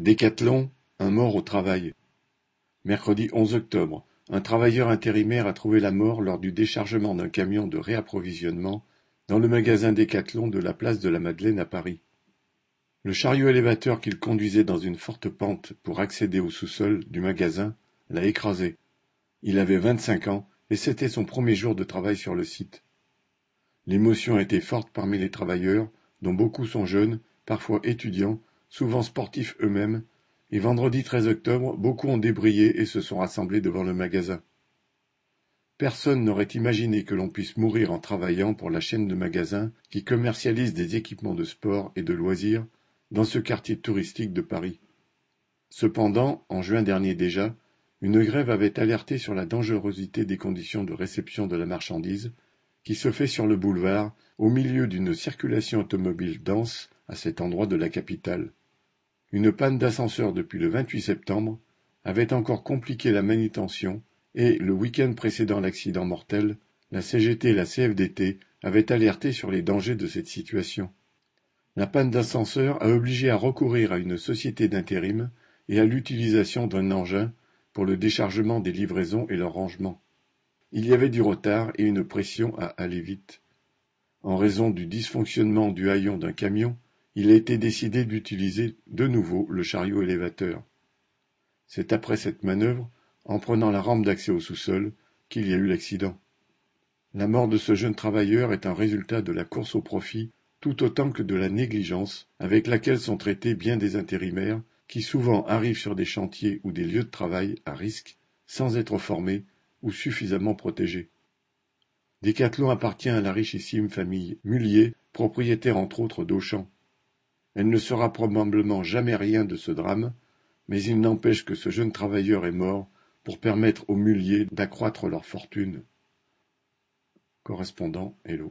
Décathlon, un mort au travail. Mercredi 11 octobre, un travailleur intérimaire a trouvé la mort lors du déchargement d'un camion de réapprovisionnement dans le magasin Décathlon de la place de la Madeleine à Paris. Le chariot élévateur qu'il conduisait dans une forte pente pour accéder au sous-sol du magasin l'a écrasé. Il avait vingt-cinq ans et c'était son premier jour de travail sur le site. L'émotion était forte parmi les travailleurs, dont beaucoup sont jeunes, parfois étudiants, souvent sportifs eux-mêmes, et vendredi 13 octobre, beaucoup ont débrayé et se sont rassemblés devant le magasin. Personne n'aurait imaginé que l'on puisse mourir en travaillant pour la chaîne de magasins qui commercialise des équipements de sport et de loisirs dans ce quartier touristique de Paris. Cependant, en juin dernier déjà, une grève avait alerté sur la dangerosité des conditions de réception de la marchandise qui se fait sur le boulevard au milieu d'une circulation automobile dense à cet endroit de la capitale. Une panne d'ascenseur depuis le 28 septembre avait encore compliqué la manutention et, le week-end précédant l'accident mortel, la CGT et la CFDT avaient alerté sur les dangers de cette situation. La panne d'ascenseur a obligé à recourir à une société d'intérim et à l'utilisation d'un engin pour le déchargement des livraisons et leur rangement. Il y avait du retard et une pression à aller vite. En raison du dysfonctionnement du haillon d'un camion, il a été décidé d'utiliser de nouveau le chariot élévateur. C'est après cette manœuvre, en prenant la rampe d'accès au sous-sol, qu'il y a eu l'accident. La mort de ce jeune travailleur est un résultat de la course au profit tout autant que de la négligence avec laquelle sont traités bien des intérimaires qui souvent arrivent sur des chantiers ou des lieux de travail à risque sans être formés ou suffisamment protégés. Décathlon appartient à la richissime famille Mullier, propriétaire entre autres d'Auchan. Elle ne saura probablement jamais rien de ce drame, mais il n'empêche que ce jeune travailleur est mort pour permettre aux Mulliers d'accroître leur fortune. Correspondant Hello.